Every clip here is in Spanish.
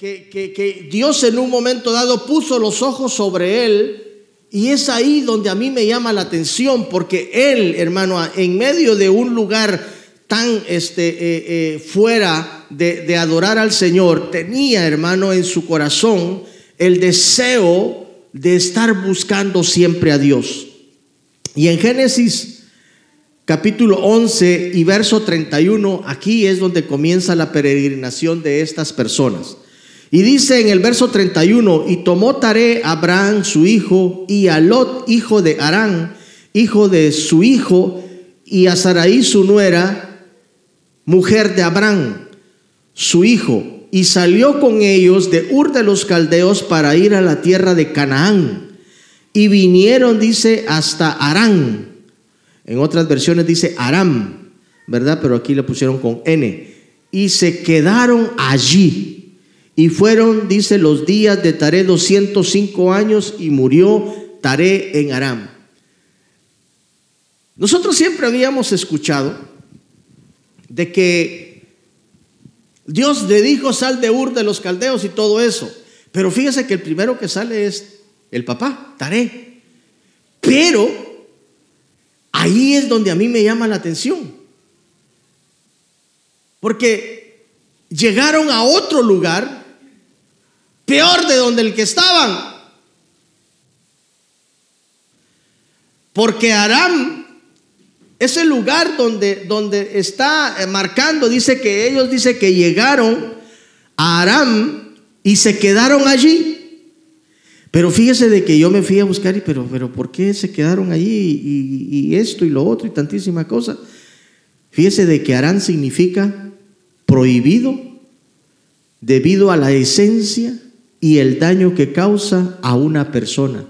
que, Dios en un momento dado puso los ojos sobre él y es ahí donde a mí me llama la atención, porque él, hermano, en medio de un lugar tan este, eh, eh, fuera de, de adorar al Señor, tenía, hermano, en su corazón el deseo de estar buscando siempre a Dios. Y en Génesis capítulo 11 y verso 31, aquí es donde comienza la peregrinación de estas personas. Y dice en el verso 31, y tomó Tare a Abraham su hijo, y a Lot, hijo de Arán, hijo de su hijo, y a Saraí su nuera, mujer de Abraham, su hijo, y salió con ellos de Ur de los Caldeos para ir a la tierra de Canaán. Y vinieron, dice, hasta Arán. En otras versiones dice Aram, ¿verdad? Pero aquí le pusieron con N. Y se quedaron allí. Y fueron, dice, los días de Taré 205 años y murió Taré en Aram. Nosotros siempre habíamos escuchado de que Dios le dijo sal de Ur de los caldeos y todo eso. Pero fíjese que el primero que sale es el papá, Taré. Pero ahí es donde a mí me llama la atención. Porque llegaron a otro lugar peor de donde el que estaban. Porque Aram es el lugar donde, donde está marcando, dice que ellos dice que llegaron a Aram y se quedaron allí. Pero fíjese de que yo me fui a buscar y pero, pero ¿por qué se quedaron allí y, y esto y lo otro y tantísima cosa? Fíjese de que Aram significa prohibido debido a la esencia y el daño que causa a una persona.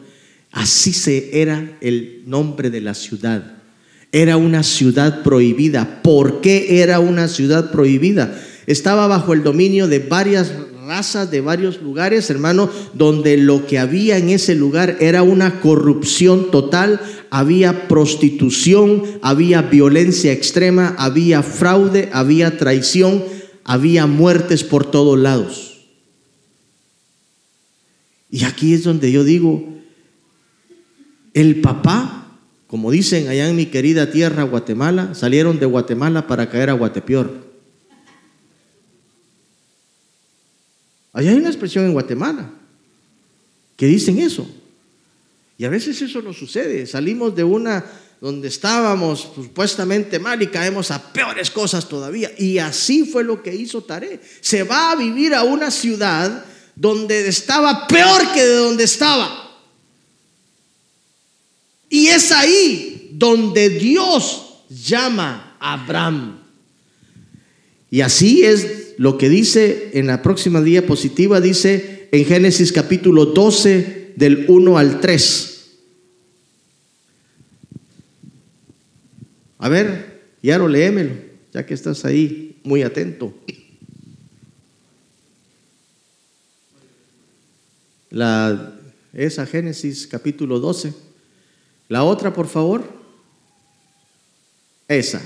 Así se era el nombre de la ciudad. Era una ciudad prohibida. ¿Por qué era una ciudad prohibida? Estaba bajo el dominio de varias razas, de varios lugares, hermano, donde lo que había en ese lugar era una corrupción total, había prostitución, había violencia extrema, había fraude, había traición, había muertes por todos lados. Y aquí es donde yo digo, el papá, como dicen allá en mi querida tierra Guatemala, salieron de Guatemala para caer a Guatepeor. Allá hay una expresión en Guatemala que dicen eso. Y a veces eso no sucede. Salimos de una donde estábamos supuestamente mal y caemos a peores cosas todavía. Y así fue lo que hizo Taré. Se va a vivir a una ciudad donde estaba peor que de donde estaba. Y es ahí donde Dios llama a Abraham. Y así es lo que dice en la próxima diapositiva, dice en Génesis capítulo 12 del 1 al 3. A ver, ya lo léemelo, ya que estás ahí muy atento. La, esa Génesis capítulo 12. La otra, por favor. Esa.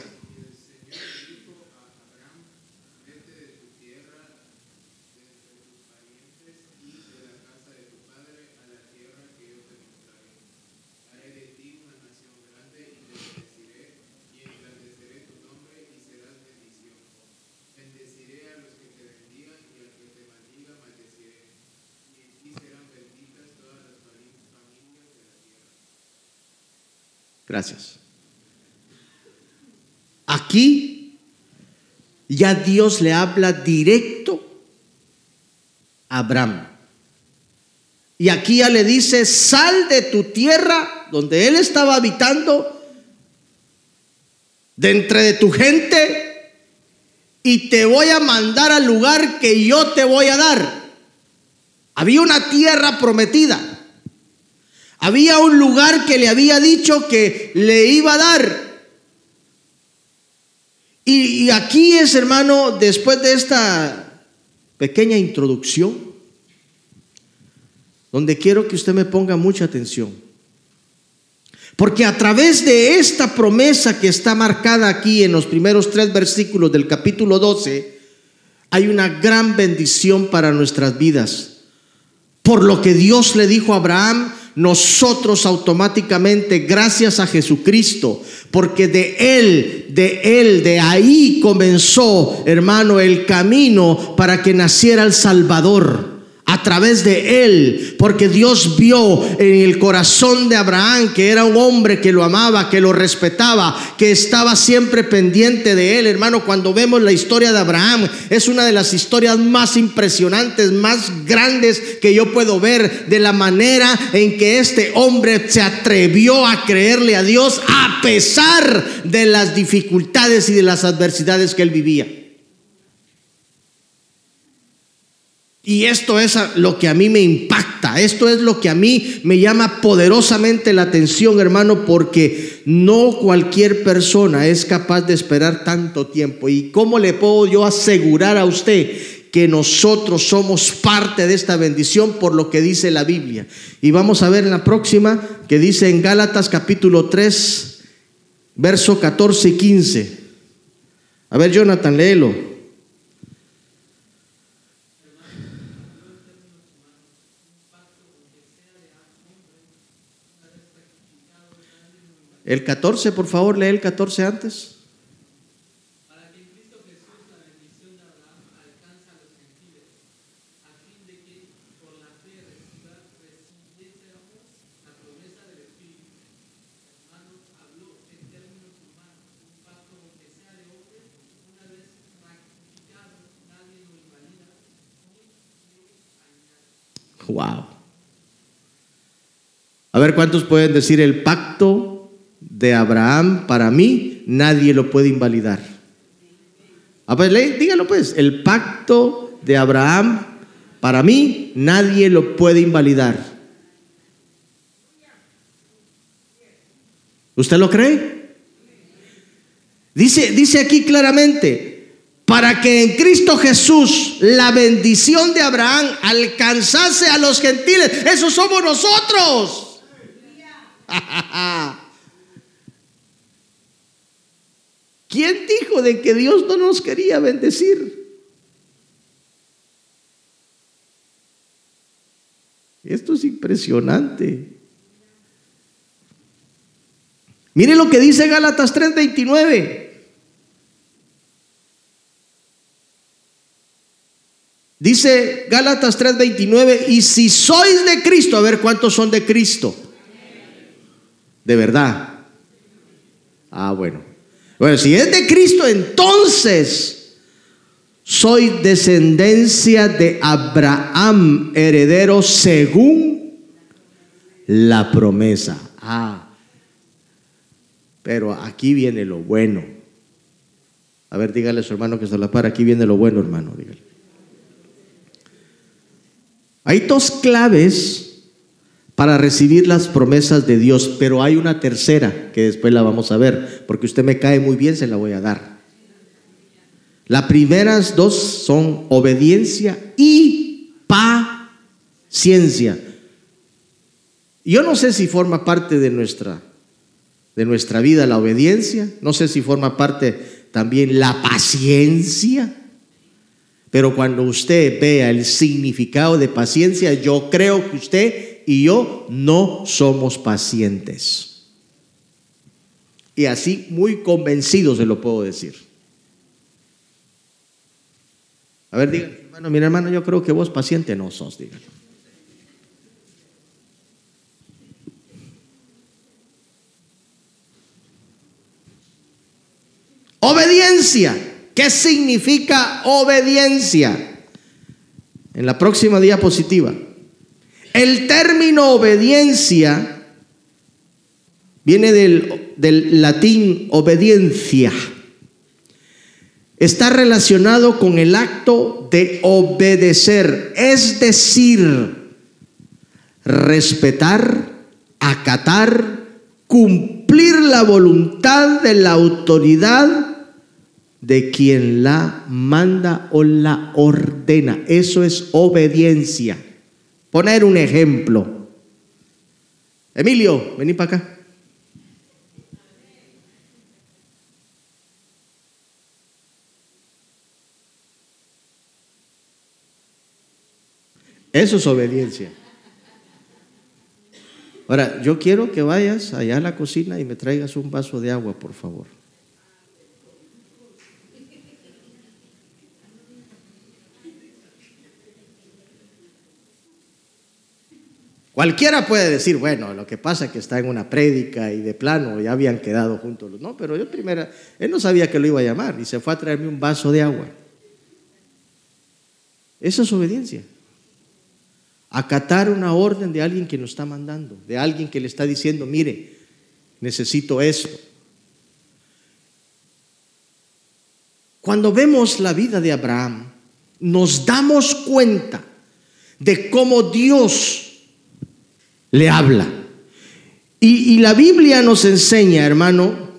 Gracias. Aquí ya Dios le habla directo a Abraham. Y aquí ya le dice, sal de tu tierra donde él estaba habitando, de entre de tu gente, y te voy a mandar al lugar que yo te voy a dar. Había una tierra prometida. Había un lugar que le había dicho que le iba a dar. Y, aquí es, hermano, después de esta pequeña introducción, donde quiero que usted me ponga mucha atención. Porque a través de esta promesa que está marcada aquí en los primeros tres versículos del capítulo 12, hay una gran bendición para nuestras vidas. Por lo que Dios le dijo a Abraham, nosotros automáticamente, gracias a Jesucristo, porque de Él, de Él, de ahí comenzó, hermano, el camino para que naciera el Salvador a través de él, porque Dios vio en el corazón de Abraham que era un hombre que lo amaba, que lo respetaba, que estaba siempre pendiente de él. Hermano, cuando vemos la historia de Abraham, es una de las historias más impresionantes, más grandes que yo puedo ver de la manera en que este hombre se atrevió a creerle a Dios a pesar de las dificultades y de las adversidades que él vivía. Y esto es lo que a mí me impacta, esto es lo que a mí me llama poderosamente la atención, hermano, porque no cualquier persona es capaz de esperar tanto tiempo. ¿Y cómo le puedo yo asegurar a usted que nosotros somos parte de esta bendición por lo que dice la Biblia? Y vamos a ver en la próxima que dice en Gálatas capítulo 3, verso 14 y 15. A ver, Jonathan, léelo. El 14, por favor, lee el 14 antes. Para que Cristo Jesús la bendición de Abraham alcance a los gentiles, a fin de que por la fe recibiésemos la promesa del Espíritu. Hermanos, habló en términos humanos, un pacto que sea de hombre, una vez ratificado, nadie lo invalida. Wow. A ver cuántos pueden decir el pacto de Abraham para mí nadie lo puede invalidar. A ver, dígalo pues, el pacto de Abraham para mí nadie lo puede invalidar. ¿Usted lo cree? Dice, dice aquí claramente, para que en Cristo Jesús la bendición de Abraham alcanzase a los gentiles. Esos somos nosotros. ¿Quién dijo de que Dios no nos quería bendecir? Esto es impresionante. Mire lo que dice Gálatas 3:29. Dice Gálatas 3:29, y si sois de Cristo, a ver cuántos son de Cristo. De verdad. Ah, bueno. Bueno, si es de Cristo, entonces soy descendencia de Abraham, heredero según la promesa. Ah, pero aquí viene lo bueno. A ver, dígale a su hermano que se la para. Aquí viene lo bueno, hermano. Dígale. Hay dos claves para recibir las promesas de Dios, pero hay una tercera que después la vamos a ver, porque usted me cae muy bien, se la voy a dar. Las primeras dos son obediencia y paciencia. Yo no sé si forma parte de nuestra de nuestra vida la obediencia, no sé si forma parte también la paciencia. Pero cuando usted vea el significado de paciencia, yo creo que usted y yo no somos pacientes. Y así muy convencido se lo puedo decir. A ver, diga, hermano, mira hermano, yo creo que vos paciente no sos, dígalo. Obediencia. ¿Qué significa obediencia? En la próxima diapositiva. El término obediencia viene del, latín obediencia. Está relacionado con el acto de obedecer, es decir, respetar, acatar, cumplir la voluntad de la autoridad de quien la manda o la ordena. Eso es obediencia. Poner un ejemplo. Emilio, vení para acá. Eso es obediencia. Ahora, yo quiero que vayas allá a la cocina y me traigas un vaso de agua, por favor. Cualquiera puede decir, bueno, lo que pasa es que está en una prédica y de plano ya habían quedado juntos. No, pero yo primero, él no sabía que lo iba a llamar y se fue a traerme un vaso de agua. Esa es obediencia. Acatar una orden de alguien que nos está mandando, de alguien que le está diciendo, mire, necesito eso. Cuando vemos la vida de Abraham, nos damos cuenta de cómo Dios le habla. Y, la Biblia nos enseña, hermano,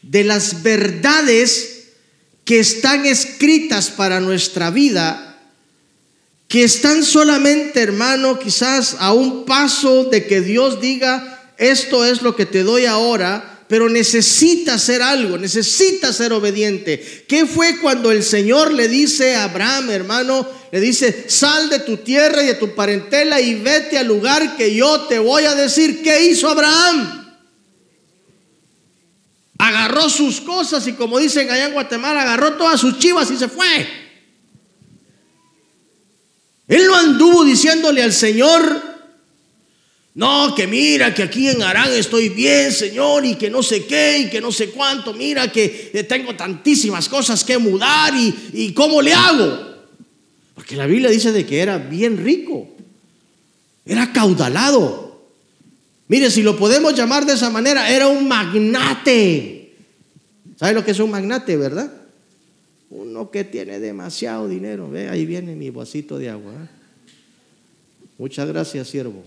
de las verdades que están escritas para nuestra vida, que están solamente, hermano, quizás a un paso de que Dios diga, esto es lo que te doy ahora, pero necesita hacer algo, necesita ser obediente. ¿Qué fue cuando el Señor le dice a Abraham, hermano, le dice, sal de tu tierra y de tu parentela y vete al lugar que yo te voy a decir? ¿Qué hizo Abraham? Agarró sus cosas y como dicen allá en Guatemala, agarró todas sus chivas y se fue. Él no anduvo diciéndole al Señor, no, que mira que aquí en Arán estoy bien, Señor, y que no sé qué, y que no sé cuánto. Mira que tengo tantísimas cosas que mudar y, y cómo le hago. Porque la Biblia dice de que era bien rico, era caudalado. Mire, si lo podemos llamar de esa manera, era un magnate. ¿Sabe lo que es un magnate, verdad? Uno que tiene demasiado dinero. Ve, ahí viene mi vasito de agua. ¿eh? Muchas gracias, siervo.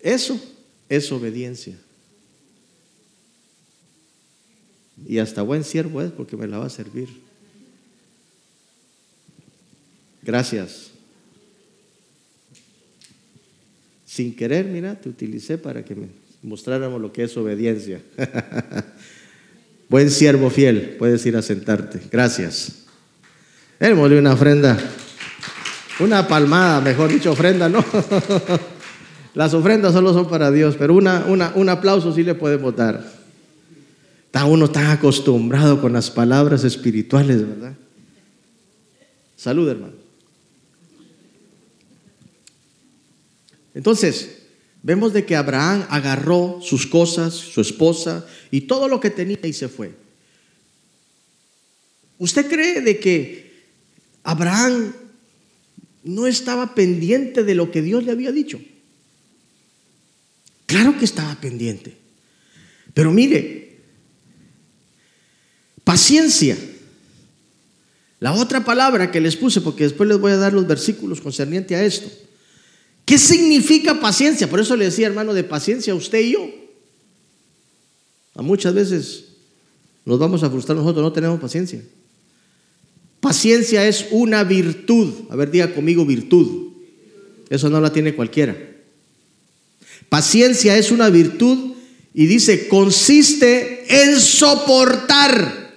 Eso es obediencia. Y hasta buen siervo es porque me la va a servir. Gracias. Sin querer, mira, te utilicé para que me mostráramos lo que es obediencia. buen siervo fiel, puedes ir a sentarte. Gracias. Démosle una ofrenda. Una palmada, mejor dicho, ofrenda, ¿no? Las ofrendas solo son para Dios, pero una, un aplauso sí le podemos dar. Está uno tan acostumbrado con las palabras espirituales, ¿verdad? Salud, hermano. Entonces, vemos de que Abraham agarró sus cosas, su esposa y todo lo que tenía y se fue. ¿Usted cree de que Abraham no estaba pendiente de lo que Dios le había dicho? Claro que estaba pendiente. Pero mire, paciencia. La otra palabra que les puse, porque después les voy a dar los versículos concerniente a esto. ¿Qué significa paciencia? Por eso le decía, hermano, de paciencia usted y yo. A muchas veces nos vamos a frustrar nosotros, no tenemos paciencia. Paciencia es una virtud. A ver, diga conmigo virtud. Eso no la tiene cualquiera. Paciencia es una virtud y dice, consiste en soportar.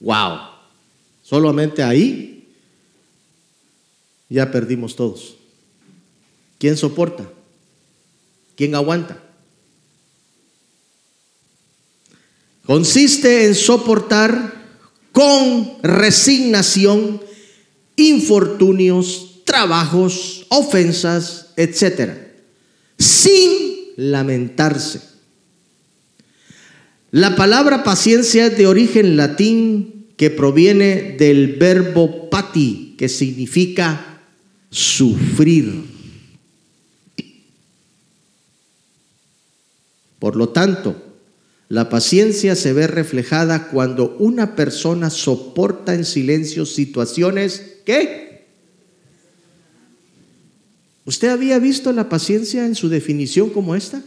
Wow. Solamente ahí ya perdimos todos. ¿Quién soporta? ¿Quién aguanta? Consiste en soportar con resignación infortunios, trabajos, ofensas, etcétera, sin lamentarse. La palabra paciencia es de origen latín que proviene del verbo pati, que significa sufrir. Por lo tanto, la paciencia se ve reflejada cuando una persona soporta en silencio situaciones que ¿Usted había visto la paciencia en su definición como esta?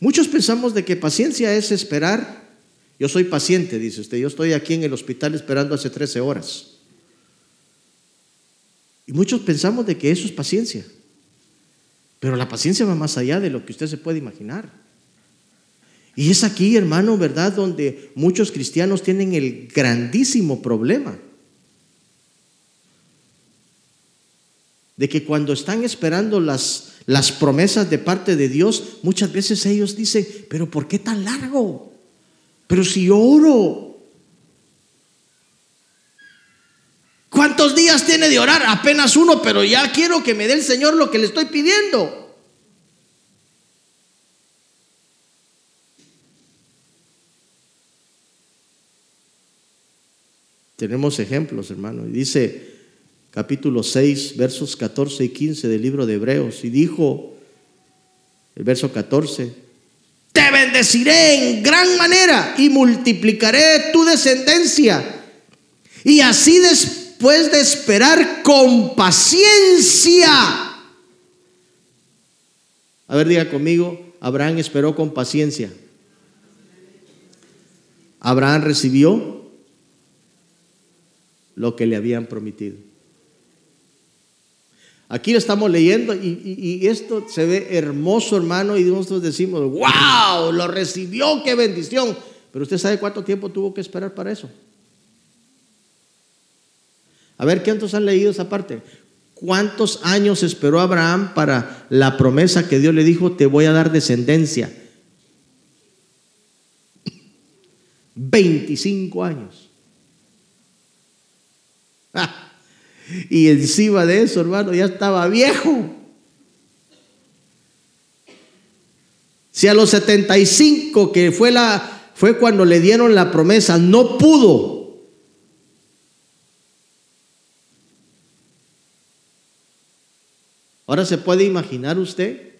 Muchos pensamos de que paciencia es esperar. Yo soy paciente, dice usted. Yo estoy aquí en el hospital esperando hace 13 horas. Y muchos pensamos de que eso es paciencia. Pero la paciencia va más allá de lo que usted se puede imaginar. Y es aquí, hermano, ¿verdad? Donde muchos cristianos tienen el grandísimo problema. De que cuando están esperando las, las promesas de parte de Dios, muchas veces ellos dicen, pero ¿por qué tan largo? Pero si oro. ¿Cuántos días tiene de orar? Apenas uno, pero ya quiero que me dé el Señor lo que le estoy pidiendo. Tenemos ejemplos, hermano. Dice capítulo 6, versos 14 y 15 del libro de Hebreos. Y dijo, el verso 14, te bendeciré en gran manera y multiplicaré tu descendencia. Y así después de esperar con paciencia. A ver, diga conmigo, Abraham esperó con paciencia. Abraham recibió lo que le habían prometido. Aquí lo estamos leyendo y, esto se ve hermoso, hermano, y nosotros decimos, wow, lo recibió, qué bendición. Pero usted sabe cuánto tiempo tuvo que esperar para eso. A ver, ¿cuántos han leído esa parte? ¿Cuántos años esperó Abraham para la promesa que Dios le dijo, te voy a dar descendencia? 25 años. Y encima de eso, hermano, ya estaba viejo. Si a los 75, que fue, la, fue cuando le dieron la promesa, no pudo. Ahora se puede imaginar usted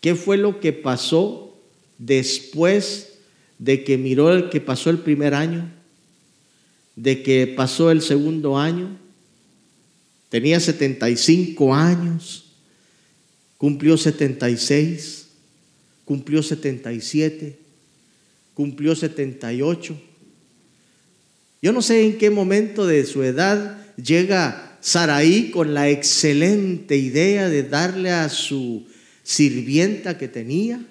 qué fue lo que pasó después de que miró el que pasó el primer año de que pasó el segundo año, tenía 75 años, cumplió 76, cumplió 77, cumplió 78. Yo no sé en qué momento de su edad llega Saraí con la excelente idea de darle a su sirvienta que tenía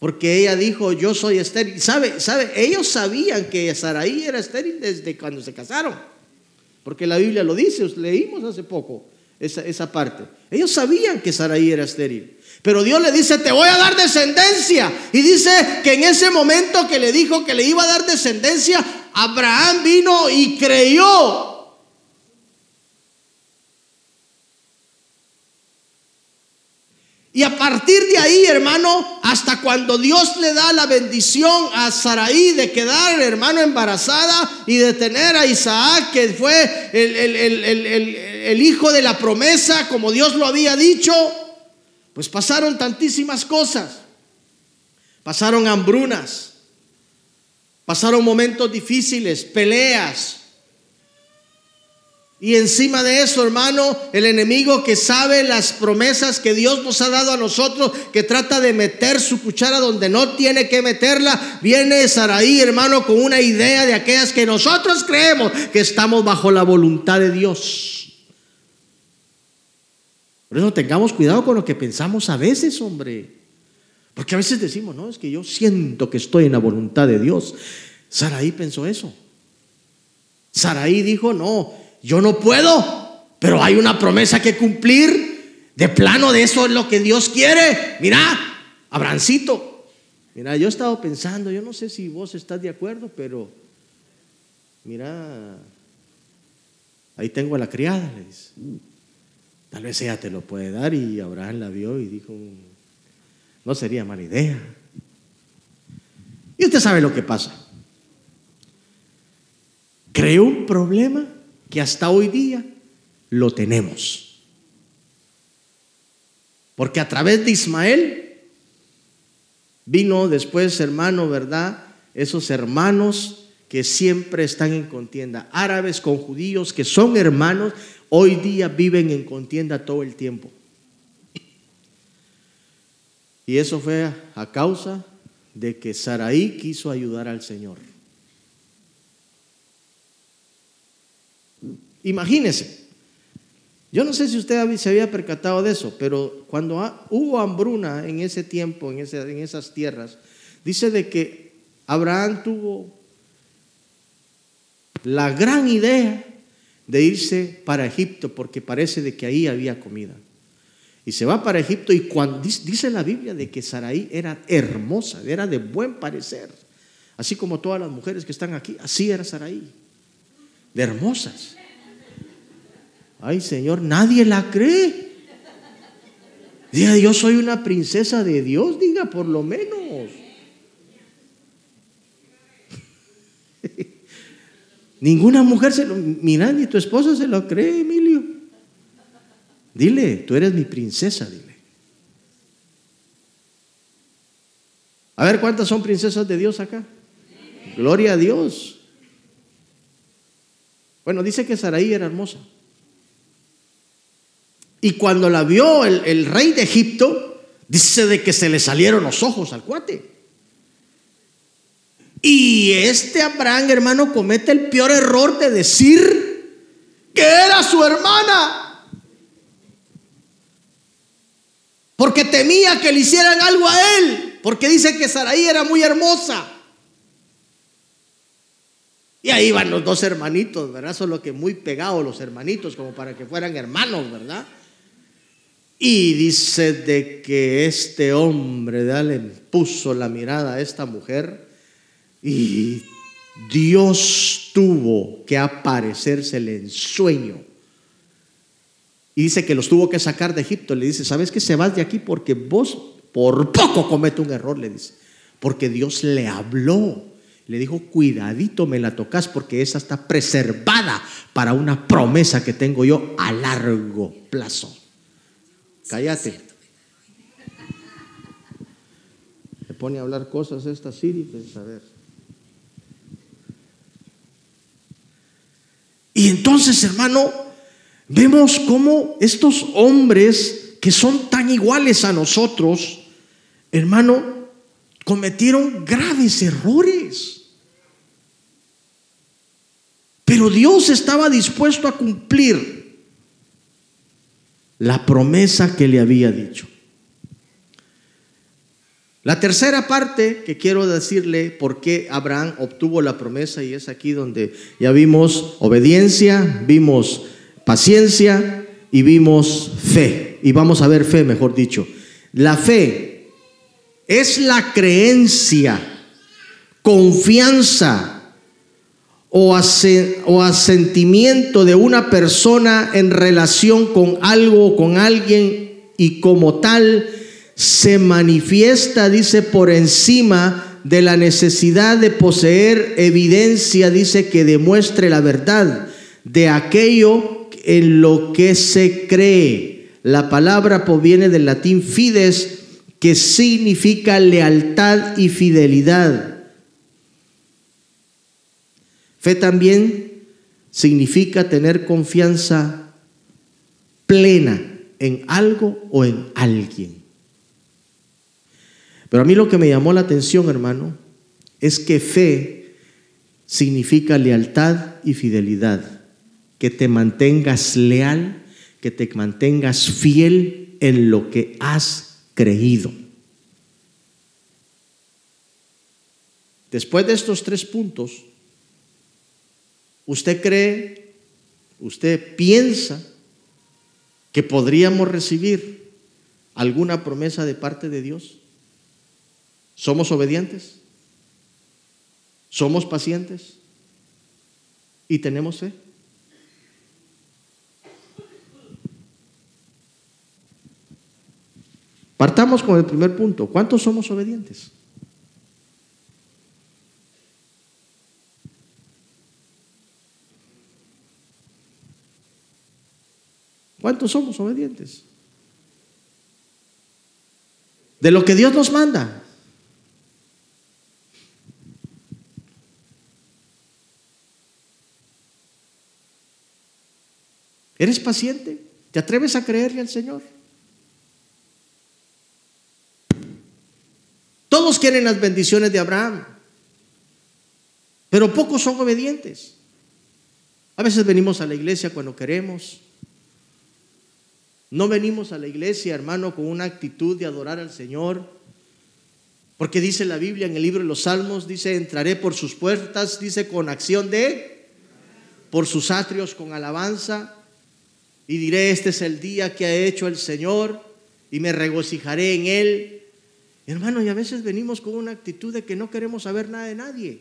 porque ella dijo, yo soy estéril. ¿Sabe? ¿Sabe? Ellos sabían que Saraí era estéril desde cuando se casaron. Porque la Biblia lo dice, leímos hace poco esa, esa parte. Ellos sabían que Saraí era estéril. Pero Dios le dice, te voy a dar descendencia. Y dice que en ese momento que le dijo que le iba a dar descendencia, Abraham vino y creyó Y a partir de ahí, hermano, hasta cuando Dios le da la bendición a Saraí de quedar, hermano, embarazada y de tener a Isaac, que fue el, hijo de la promesa, como Dios lo había dicho, pues pasaron tantísimas cosas. Pasaron hambrunas, pasaron momentos difíciles, peleas, y encima de eso, hermano, el enemigo que sabe las promesas que Dios nos ha dado a nosotros, que trata de meter su cuchara donde no tiene que meterla, viene Saraí, hermano, con una idea de aquellas que nosotros creemos que estamos bajo la voluntad de Dios. Por eso tengamos cuidado con lo que pensamos a veces, hombre. Porque a veces decimos, no, es que yo siento que estoy en la voluntad de Dios. Saraí pensó eso. Saraí dijo, no, yo no puedo, pero hay una promesa que cumplir. De plano de eso es lo que Dios quiere. Mira, Abrancito. Mira, yo he estado pensando, yo no sé si vos estás de acuerdo, pero mira, ahí tengo a la criada, le dice. Tal vez ella te lo puede dar y Abraham la vio y dijo, no sería mala idea. Y usted sabe lo que pasa. Creó un problema que hasta hoy día lo tenemos. Porque a través de Ismael vino después, hermano, ¿verdad? Esos hermanos que siempre están en contienda, árabes con judíos que son hermanos, hoy día viven en contienda todo el tiempo. Y eso fue a causa de que Saraí quiso ayudar al Señor. Imagínense, Yo no sé si usted se había percatado de eso, pero cuando hubo hambruna en ese tiempo, en, esas tierras, dice de que Abraham tuvo la gran idea de irse para Egipto porque parece de que ahí había comida. Y se va para Egipto y cuando dice la Biblia de que Saraí era hermosa, era de buen parecer, así como todas las mujeres que están aquí, así era Saraí, de hermosas. Ay Señor, nadie la cree. Diga, yo soy una princesa de Dios, diga por lo menos. Ninguna mujer se lo, mira, ni tu esposa se lo cree, Emilio. Dile, tú eres mi princesa, dile. A ver, ¿cuántas son princesas de Dios acá? Gloria a Dios. Bueno, dice que Saraí era hermosa. Y cuando la vio el, rey de Egipto, dice de que se le salieron los ojos al cuate. Y este Abraham, hermano, comete el peor error de decir que era su hermana. Porque temía que le hicieran algo a él. Porque dice que Saraí era muy hermosa. Y ahí van los dos hermanitos, ¿verdad? Solo que muy pegados los hermanitos, como para que fueran hermanos, ¿verdad? Y dice de que este hombre le puso la mirada a esta mujer y Dios tuvo que aparecérsele en sueño. Y dice que los tuvo que sacar de Egipto. Le dice, ¿sabes que se vas de aquí? Porque vos por poco comete un error, le dice. Porque Dios le habló. Le dijo, cuidadito me la tocas porque esa está preservada para una promesa que tengo yo a largo plazo. Cállate. Se pone a hablar cosas esta Siri, pues a ver. Y entonces, hermano, vemos cómo estos hombres que son tan iguales a nosotros, hermano, cometieron graves errores. Pero Dios estaba dispuesto a cumplir la promesa que le había dicho. La tercera parte que quiero decirle por qué Abraham obtuvo la promesa y es aquí donde ya vimos obediencia, vimos paciencia y vimos fe. Y vamos a ver fe, mejor dicho. La fe es la creencia, confianza, o, asentimiento de una persona en relación con algo o con alguien y como tal se manifiesta, dice, por encima de la necesidad de poseer evidencia, dice, que demuestre la verdad de aquello en lo que se cree. La palabra proviene del latín fides, que significa lealtad y fidelidad. Fe también significa tener confianza plena en algo o en alguien. Pero a mí lo que me llamó la atención, hermano, es que fe significa lealtad y fidelidad. Que te mantengas leal, que te mantengas fiel en lo que has creído. Después de estos tres puntos, ¿Usted cree, usted piensa que podríamos recibir alguna promesa de parte de Dios? ¿Somos obedientes? ¿Somos pacientes? ¿Y tenemos fe? Partamos con el primer punto. ¿Cuántos somos obedientes? ¿Cuántos somos obedientes? De lo que Dios nos manda. ¿Eres paciente? ¿Te atreves a creerle al Señor? Todos quieren las bendiciones de Abraham, pero pocos son obedientes. A veces venimos a la iglesia cuando queremos, No venimos a la iglesia, hermano, con una actitud de adorar al Señor. Porque dice la Biblia en el libro de los Salmos, dice, entraré por sus puertas, dice, con acción de, por sus atrios con alabanza, y diré, este es el día que ha hecho el Señor, y me regocijaré en él. Hermano, y a veces venimos con una actitud de que no queremos saber nada de nadie.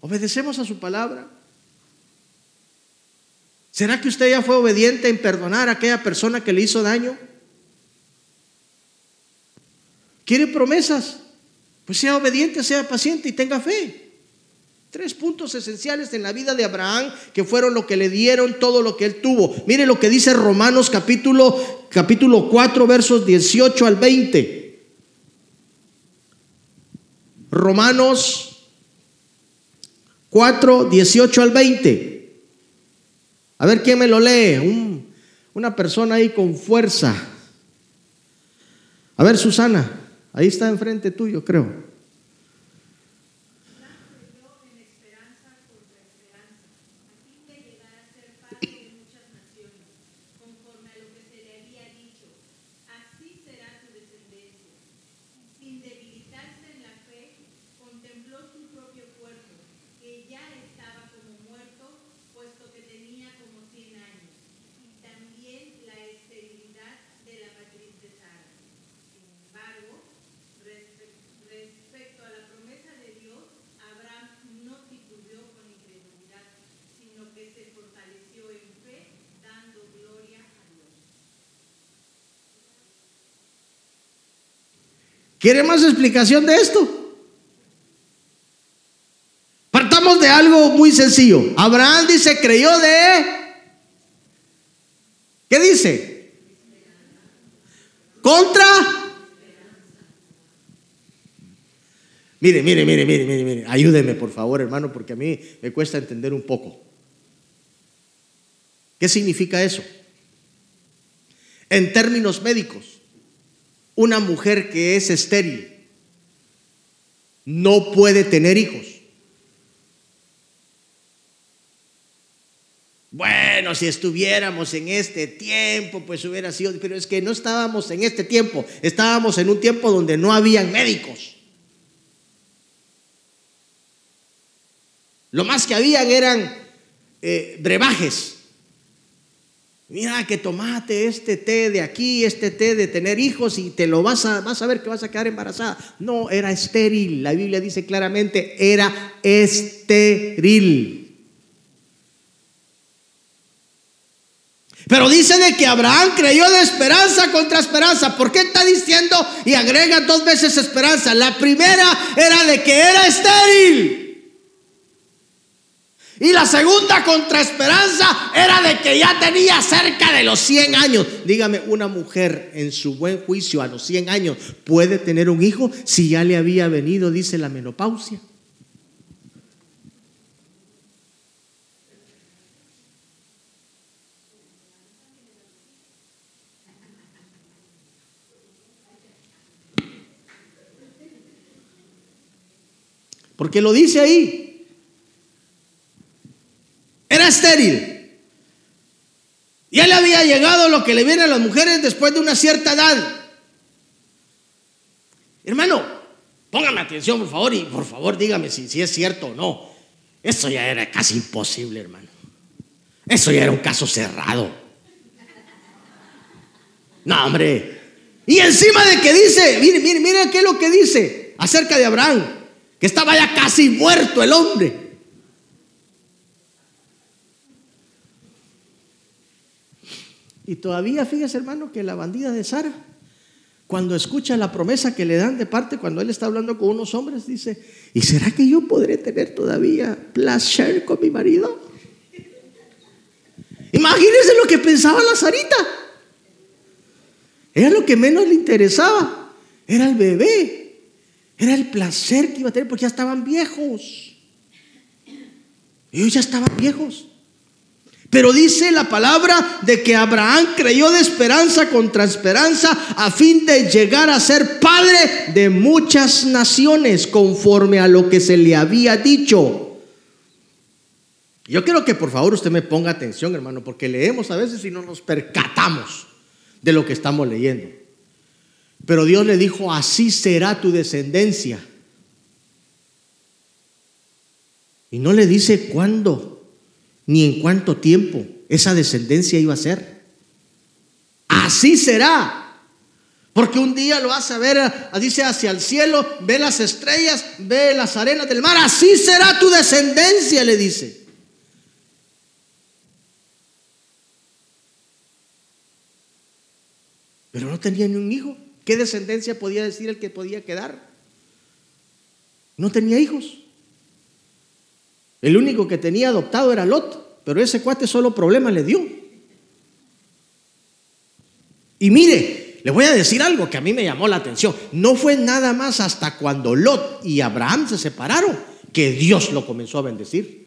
Obedecemos a su palabra. ¿Será que usted ya fue obediente en perdonar a aquella persona que le hizo daño? ¿Quiere promesas? Pues sea obediente, sea paciente y tenga fe. Tres puntos esenciales en la vida de Abraham que fueron lo que le dieron todo lo que él tuvo. Mire lo que dice Romanos capítulo, capítulo 4 versos 18 al 20. Romanos 4, 18 al 20. A ver quién me lo lee. una persona ahí con fuerza. A ver, Susana, ahí está enfrente tuyo, creo. ¿Quiere más explicación de esto? Partamos de algo muy sencillo. Abraham dice, creyó de... ¿Qué dice? Contra... Mire, mire, mire, mire, mire, mire. Ayúdeme, por favor, hermano, porque a mí me cuesta entender un poco. ¿Qué significa eso? En términos médicos, una mujer que es estéril no puede tener hijos. Bueno, si estuviéramos en este tiempo, pues hubiera sido, pero es que no estábamos en este tiempo, estábamos en un tiempo donde no habían médicos. Lo más que habían eran eh, brebajes. Mira que tomate este té de aquí, este té de tener hijos y te lo vas a, vas a ver que vas a quedar embarazada. No, era estéril. La Biblia dice claramente, era estéril. Pero dice de que Abraham creyó de esperanza contra esperanza. ¿Por qué está diciendo y agrega dos veces esperanza? La primera era de que era estéril. Y la segunda contraesperanza era de que ya tenía cerca de los 100 años. Dígame, una mujer en su buen juicio a los 100 años puede tener un hijo si ya le había venido, dice la menopausia. Porque lo dice ahí. Era estéril. Y él había llegado lo que le viene a las mujeres después de una cierta edad. Hermano, póngame atención, por favor, y por favor dígame si, si es cierto o no. Eso ya era casi imposible, hermano. Eso ya era un caso cerrado. No, hombre. Y encima de que dice, mire, mire, mire qué es lo que dice acerca de Abraham, que estaba ya casi muerto el hombre. Y todavía fíjese, hermano, que la bandida de Sara, cuando escucha la promesa que le dan de parte, cuando él está hablando con unos hombres, dice, ¿y será que yo podré tener todavía placer con mi marido? Imagínense lo que pensaba la Sarita. Era lo que menos le interesaba. Era el bebé. Era el placer que iba a tener porque ya estaban viejos. Ellos ya estaban viejos. Pero dice la palabra de que Abraham creyó de esperanza contra esperanza a fin de llegar a ser padre de muchas naciones conforme a lo que se le había dicho. Yo quiero que por favor usted me ponga atención, hermano, porque leemos a veces y no nos percatamos de lo que estamos leyendo. Pero Dios le dijo, así será tu descendencia. Y no le dice cuándo ni en cuánto tiempo esa descendencia iba a ser. Así será. Porque un día lo hace ver, dice hacia el cielo, ve las estrellas, ve las arenas del mar. Así será tu descendencia, le dice. Pero no tenía ni un hijo. ¿Qué descendencia podía decir el que podía quedar? No tenía hijos. El único que tenía adoptado era Lot, pero ese cuate solo problema le dio. Y mire, le voy a decir algo que a mí me llamó la atención. No fue nada más hasta cuando Lot y Abraham se separaron que Dios lo comenzó a bendecir.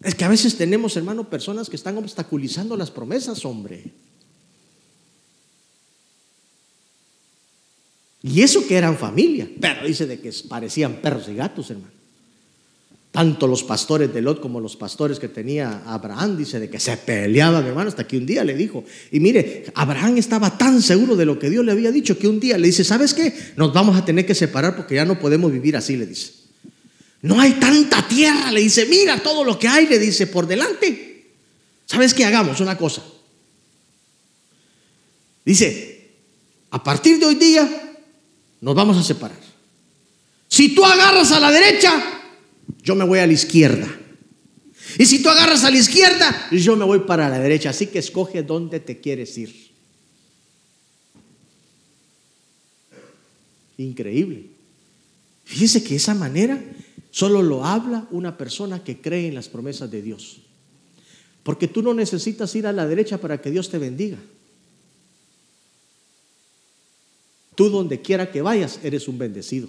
Es que a veces tenemos, hermano, personas que están obstaculizando las promesas, hombre. Y eso que eran familia, pero dice de que parecían perros y gatos, hermano. Tanto los pastores de Lot como los pastores que tenía Abraham, dice de que se peleaban, hermano, hasta que un día le dijo, y mire, Abraham estaba tan seguro de lo que Dios le había dicho que un día le dice, ¿sabes qué? Nos vamos a tener que separar porque ya no podemos vivir así, le dice. No hay tanta tierra, le dice, mira todo lo que hay, le dice, por delante. ¿Sabes qué? Hagamos una cosa. Dice, a partir de hoy día nos vamos a separar. Si tú agarras a la derecha, yo me voy a la izquierda. Y si tú agarras a la izquierda, yo me voy para la derecha. Así que escoge dónde te quieres ir. Increíble. Fíjese que esa manera solo lo habla una persona que cree en las promesas de Dios. Porque tú no necesitas ir a la derecha para que Dios te bendiga. Tú donde quiera que vayas, eres un bendecido.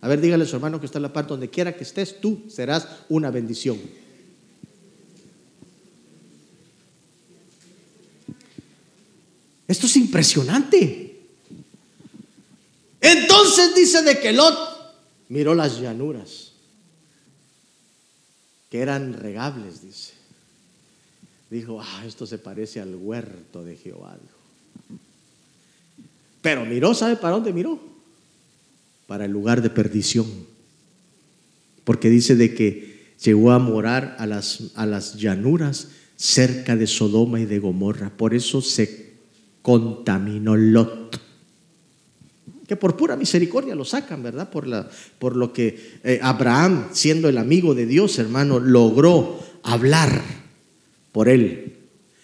A ver, dígale a su hermano que está en la parte, donde quiera que estés, tú serás una bendición. Esto es impresionante. Entonces dice de que Lot miró las llanuras, que eran regables, dice. Dijo, ah, esto se parece al huerto de Jehová. Pero miró, ¿sabe para dónde miró? Para el lugar de perdición. Porque dice de que llegó a morar a las, a las llanuras cerca de Sodoma y de Gomorra. Por eso se contaminó Lot. Que por pura misericordia lo sacan, ¿verdad? Por, la, por lo que eh, Abraham, siendo el amigo de Dios, hermano, logró hablar por él.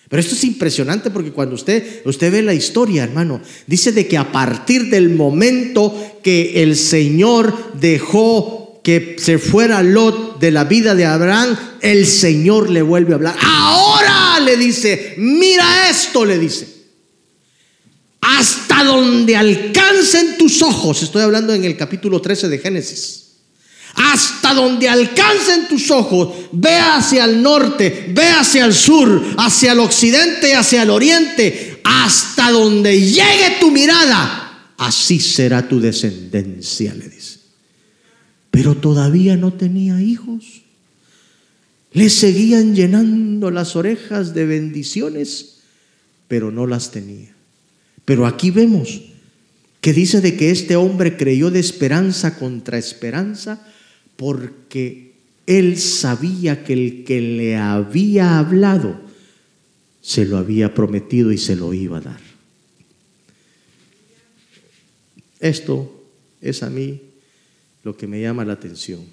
Pero esto es impresionante porque cuando usted, usted ve la historia, hermano, dice de que a partir del momento que el Señor dejó que se fuera Lot de la vida de Abraham, el Señor le vuelve a hablar. Ahora le dice, mira esto, le dice. Hasta donde alcancen tus ojos, estoy hablando en el capítulo 13 de Génesis hasta donde alcancen tus ojos, ve hacia el norte, ve hacia el sur, hacia el occidente, hacia el oriente, hasta donde llegue tu mirada, así será tu descendencia, le dice. Pero todavía no tenía hijos. Le seguían llenando las orejas de bendiciones, pero no las tenía. Pero aquí vemos que dice de que este hombre creyó de esperanza contra esperanza porque él sabía que el que le había hablado se lo había prometido y se lo iba a dar. Esto es a mí lo que me llama la atención.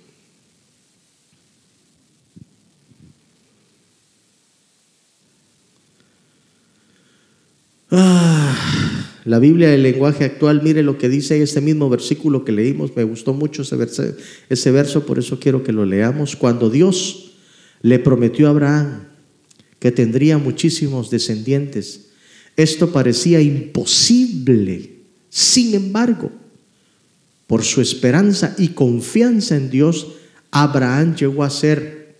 Ah. La Biblia del lenguaje actual, mire lo que dice este mismo versículo que leímos, me gustó mucho ese verso, ese verso, por eso quiero que lo leamos. Cuando Dios le prometió a Abraham que tendría muchísimos descendientes, esto parecía imposible. Sin embargo, por su esperanza y confianza en Dios, Abraham llegó a ser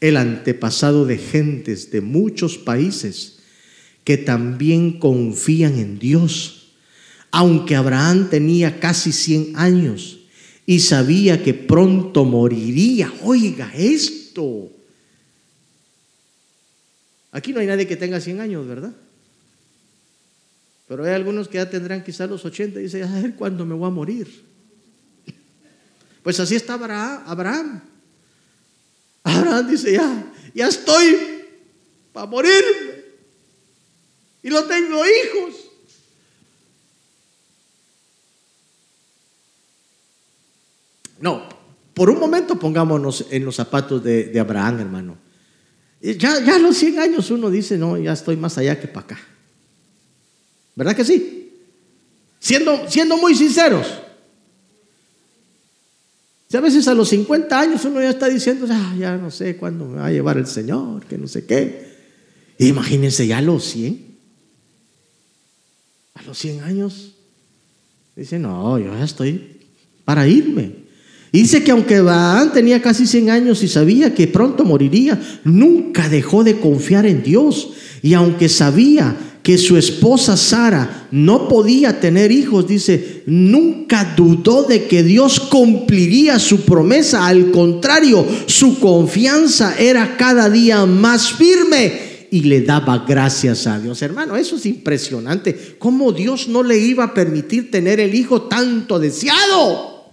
el antepasado de gentes de muchos países que también confían en Dios. Aunque Abraham tenía casi 100 años y sabía que pronto moriría. Oiga esto. Aquí no hay nadie que tenga 100 años, ¿verdad? Pero hay algunos que ya tendrán quizás los 80 y dicen, a ver cuándo me voy a morir. Pues así está Abraham. Abraham dice, ya, ya estoy para morirme. Y no tengo hijos. No, por un momento pongámonos en los zapatos de, Abraham, hermano. Ya, ya a los 100 años uno dice, no, ya estoy más allá que para acá. ¿Verdad que sí? Siendo, siendo muy sinceros. Si a veces a los 50 años uno ya está diciendo, ah, ya no sé cuándo me va a llevar el Señor, que no sé qué. Imagínense ya a los 100. A los 100 años. Dice, no, yo ya estoy para irme. dice que aunque Abraham tenía casi 100 años y sabía que pronto moriría, nunca dejó de confiar en Dios. Y aunque sabía que su esposa Sara no podía tener hijos, dice, nunca dudó de que Dios cumpliría su promesa. Al contrario, su confianza era cada día más firme y le daba gracias a Dios. Hermano, eso es impresionante. ¿Cómo Dios no le iba a permitir tener el hijo tanto deseado?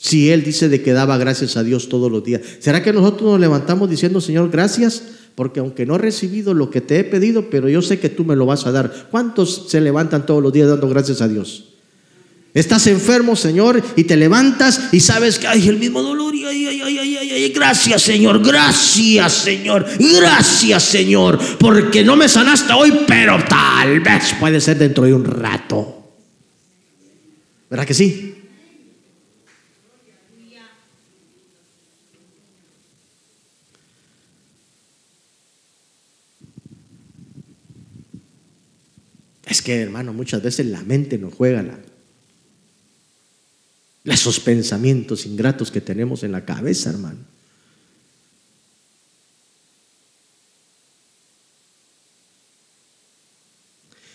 Si Él dice de que daba gracias a Dios todos los días, ¿será que nosotros nos levantamos diciendo, Señor, gracias? Porque aunque no he recibido lo que te he pedido, pero yo sé que tú me lo vas a dar. ¿Cuántos se levantan todos los días dando gracias a Dios? Estás enfermo, Señor, y te levantas y sabes que hay el mismo dolor. Y ay, ay, ay, ay, gracias, Señor, gracias, Señor, gracias, Señor, porque no me sanaste hoy, pero tal vez puede ser dentro de un rato. ¿Verdad que sí? Es que, hermano, muchas veces la mente nos juega la, esos pensamientos ingratos que tenemos en la cabeza, hermano.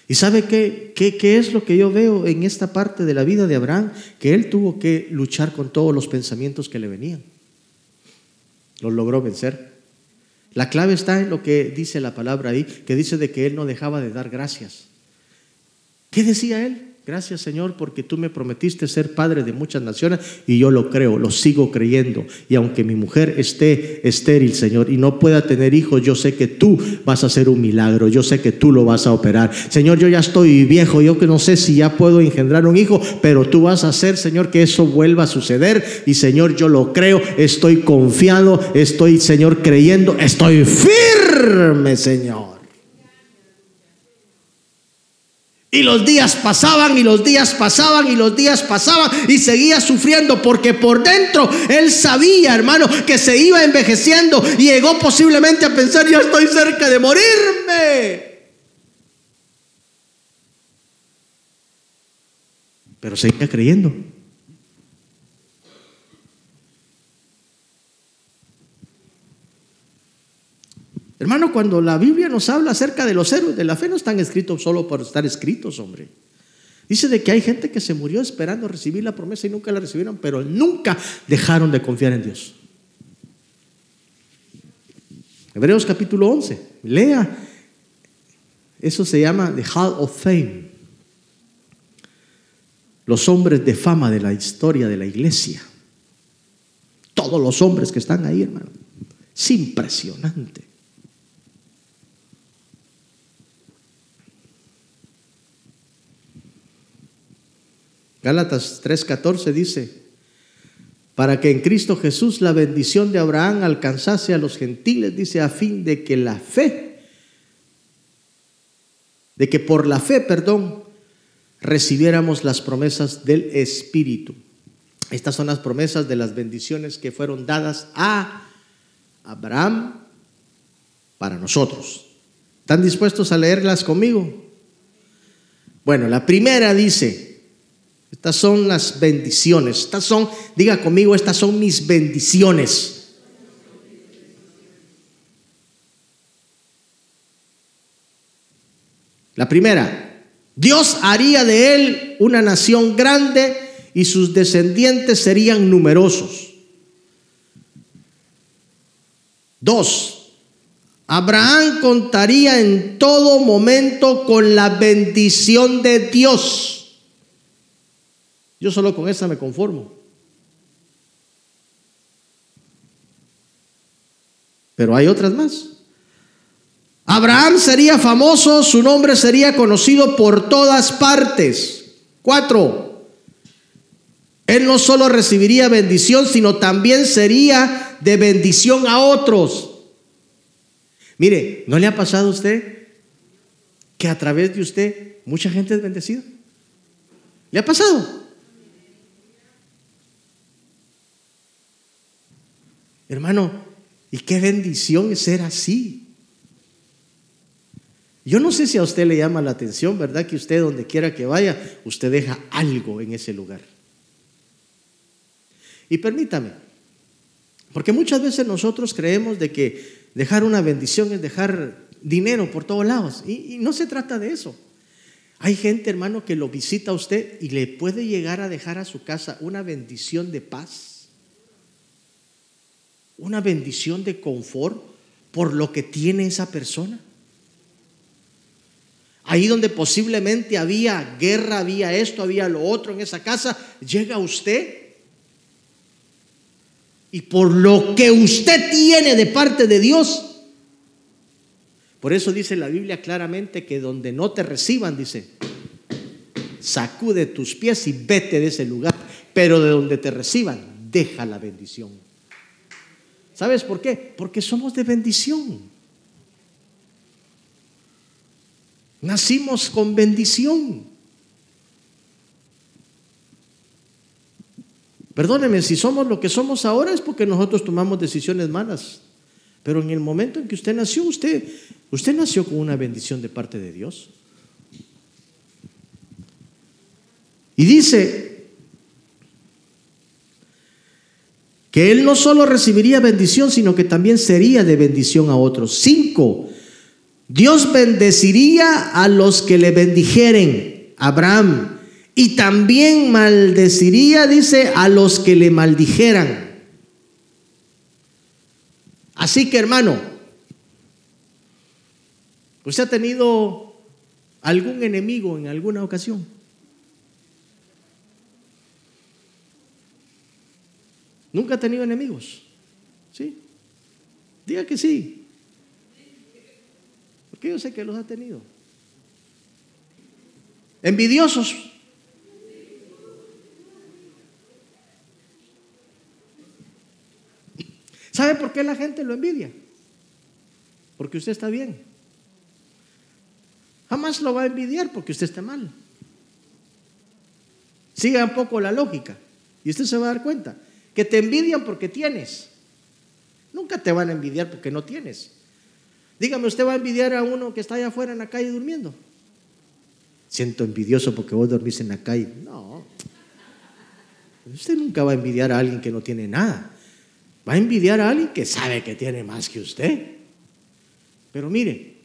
¿Y sabe qué, qué, qué, es lo que yo veo en esta parte de la vida de Abraham? Que él tuvo que luchar con todos los pensamientos que le venían. Los logró vencer. La clave está en lo que dice la palabra ahí, que dice de que él no dejaba de dar gracias. ¿Qué decía él? Gracias Señor porque tú me prometiste ser padre de muchas naciones y yo lo creo, lo sigo creyendo. Y aunque mi mujer esté estéril, Señor, y no pueda tener hijos, yo sé que tú vas a hacer un milagro, yo sé que tú lo vas a operar. Señor, yo ya estoy viejo, yo que no sé si ya puedo engendrar un hijo, pero tú vas a hacer, Señor, que eso vuelva a suceder. Y Señor, yo lo creo, estoy confiado, estoy, Señor, creyendo, estoy firme, Señor. Y los días pasaban y los días pasaban y los días pasaban y seguía sufriendo porque por dentro él sabía, hermano, que se iba envejeciendo y llegó posiblemente a pensar, ya estoy cerca de morirme. Pero seguía creyendo. Hermano, cuando la Biblia nos habla acerca de los héroes de la fe, no están escritos solo por estar escritos, hombre. Dice de que hay gente que se murió esperando recibir la promesa y nunca la recibieron, pero nunca dejaron de confiar en Dios. Hebreos capítulo 11, lea. Eso se llama The Hall of Fame. Los hombres de fama de la historia de la iglesia. Todos los hombres que están ahí, hermano. Es impresionante. Gálatas 3:14 dice, para que en Cristo Jesús la bendición de Abraham alcanzase a los gentiles, dice, a fin de que la fe, de que por la fe, perdón, recibiéramos las promesas del Espíritu. Estas son las promesas de las bendiciones que fueron dadas a Abraham para nosotros. ¿Están dispuestos a leerlas conmigo? Bueno, la primera dice, estas son las bendiciones. Estas son, diga conmigo, estas son mis bendiciones. La primera, Dios haría de él una nación grande y sus descendientes serían numerosos. Dos, Abraham contaría en todo momento con la bendición de Dios. Yo solo con esa me conformo. Pero hay otras más. Abraham sería famoso, su nombre sería conocido por todas partes. Cuatro, él no solo recibiría bendición, sino también sería de bendición a otros. Mire, ¿no le ha pasado a usted que a través de usted mucha gente es bendecida? ¿Le ha pasado? Hermano, y qué bendición es ser así. Yo no sé si a usted le llama la atención, ¿verdad? Que usted donde quiera que vaya, usted deja algo en ese lugar. Y permítame, porque muchas veces nosotros creemos de que dejar una bendición es dejar dinero por todos lados. Y, y, no se trata de eso. Hay gente, hermano, que lo visita a usted y le puede llegar a dejar a su casa una bendición de paz una bendición de confort por lo que tiene esa persona. Ahí donde posiblemente había guerra, había esto, había lo otro en esa casa, llega usted y por lo que usted tiene de parte de Dios, por eso dice la Biblia claramente que donde no te reciban, dice, sacude tus pies y vete de ese lugar, pero de donde te reciban, deja la bendición. ¿Sabes por qué? Porque somos de bendición. Nacimos con bendición. Perdóneme, si somos lo que somos ahora es porque nosotros tomamos decisiones malas. Pero en el momento en que usted nació, usted, usted nació con una bendición de parte de Dios. Y dice, que él no solo recibiría bendición, sino que también sería de bendición a otros. Cinco, Dios bendeciría a los que le bendijeren, Abraham, y también maldeciría, dice, a los que le maldijeran. Así que hermano, ¿usted ha tenido algún enemigo en alguna ocasión? ¿Nunca ha tenido enemigos? ¿Sí? Diga que sí. Porque yo sé que los ha tenido. Envidiosos. ¿Sabe por qué la gente lo envidia? Porque usted está bien. Jamás lo va a envidiar porque usted está mal. Siga un poco la lógica y usted se va a dar cuenta que te envidian porque tienes. Nunca te van a envidiar porque no tienes. Dígame, ¿usted va a envidiar a uno que está allá afuera en la calle durmiendo? Siento envidioso porque vos dormís en la calle. No. Usted nunca va a envidiar a alguien que no tiene nada. Va a envidiar a alguien que sabe que tiene más que usted. Pero mire,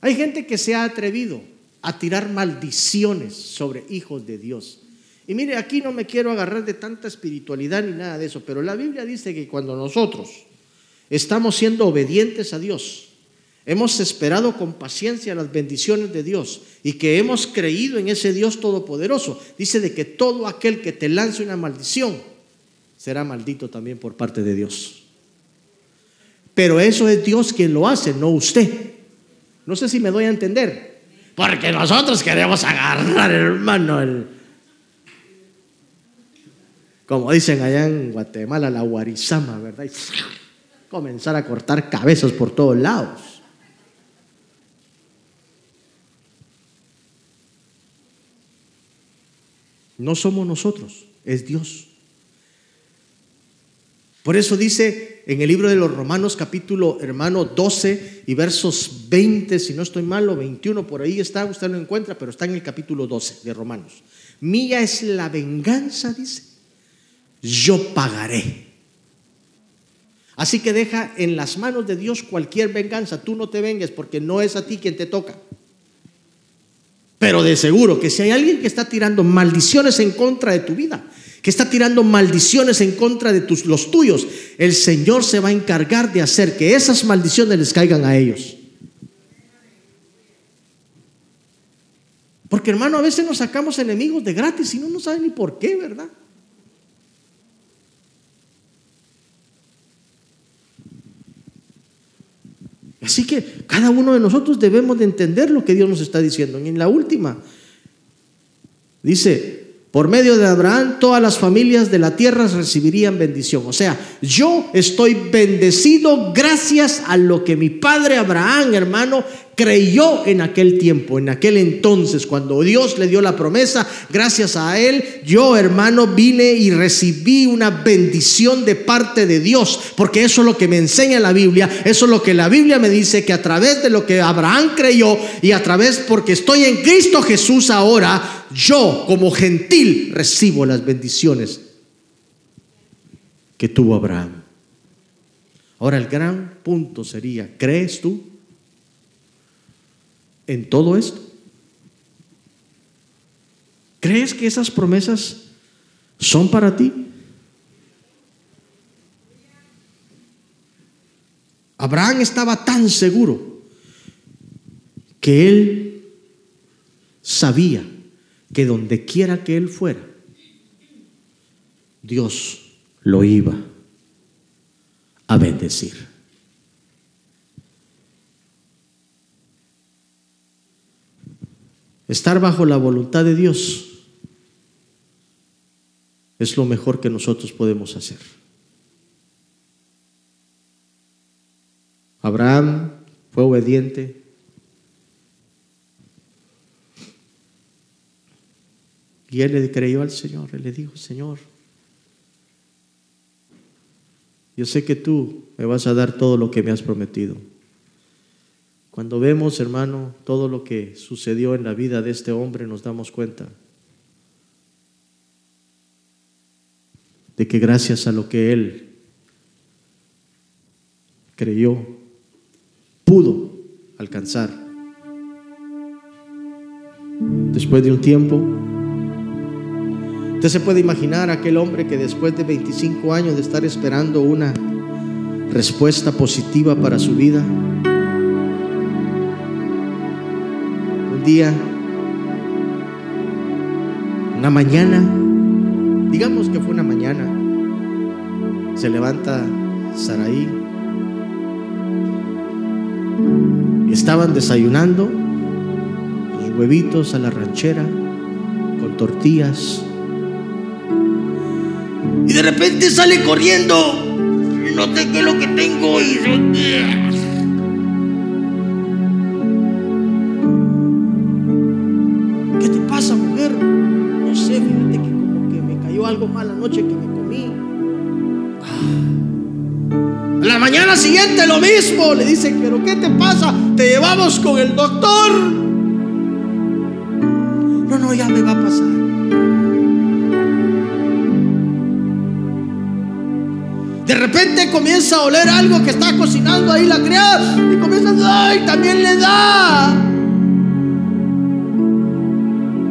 hay gente que se ha atrevido a tirar maldiciones sobre hijos de Dios. Y mire, aquí no me quiero agarrar de tanta espiritualidad ni nada de eso, pero la Biblia dice que cuando nosotros estamos siendo obedientes a Dios, hemos esperado con paciencia las bendiciones de Dios y que hemos creído en ese Dios todopoderoso, dice de que todo aquel que te lance una maldición será maldito también por parte de Dios. Pero eso es Dios quien lo hace, no usted. No sé si me doy a entender. Porque nosotros queremos agarrar, hermano, el, como dicen allá en Guatemala, la guarizama, ¿verdad? Y comenzar a cortar cabezas por todos lados. No somos nosotros, es Dios. Por eso dice en el libro de los Romanos capítulo hermano 12 y versos 20, si no estoy mal, o 21, por ahí está, usted lo encuentra, pero está en el capítulo 12 de Romanos. Mía es la venganza, dice yo pagaré. Así que deja en las manos de Dios cualquier venganza. Tú no te vengues porque no es a ti quien te toca. Pero de seguro que si hay alguien que está tirando maldiciones en contra de tu vida, que está tirando maldiciones en contra de tus, los tuyos, el Señor se va a encargar de hacer que esas maldiciones les caigan a ellos. Porque hermano, a veces nos sacamos enemigos de gratis y no nos saben ni por qué, ¿verdad? Así que cada uno de nosotros debemos de entender lo que Dios nos está diciendo. Y en la última, dice, por medio de Abraham, todas las familias de la tierra recibirían bendición. O sea, yo estoy bendecido gracias a lo que mi padre Abraham, hermano, creyó en aquel tiempo, en aquel entonces, cuando Dios le dio la promesa, gracias a él, yo hermano vine y recibí una bendición de parte de Dios, porque eso es lo que me enseña la Biblia, eso es lo que la Biblia me dice, que a través de lo que Abraham creyó y a través, porque estoy en Cristo Jesús ahora, yo como gentil recibo las bendiciones que tuvo Abraham. Ahora el gran punto sería, ¿crees tú en todo esto? ¿Crees que esas promesas son para ti? Abraham estaba tan seguro que él sabía que donde quiera que él fuera, Dios lo iba a bendecir. Estar bajo la voluntad de Dios es lo mejor que nosotros podemos hacer. Abraham fue obediente Y él le creyó al Señor, él le dijo, Señor, yo sé que tú me vas a dar todo lo que me has prometido. Cuando vemos, hermano, todo lo que sucedió en la vida de este hombre, nos damos cuenta de que gracias a lo que él creyó, pudo alcanzar. Después de un tiempo, Usted se puede imaginar aquel hombre que después de 25 años de estar esperando una respuesta positiva para su vida, día, una mañana, digamos que fue una mañana, se levanta Saraí estaban desayunando huevitos a la ranchera con tortillas y de repente sale corriendo. No sé qué es lo que tengo. Y... lo mismo. Le dice, pero ¿qué te pasa? Te llevamos con el doctor. No, no, ya me va a pasar. De repente comienza a oler algo que está cocinando ahí la criada y comienza a ay, también le da.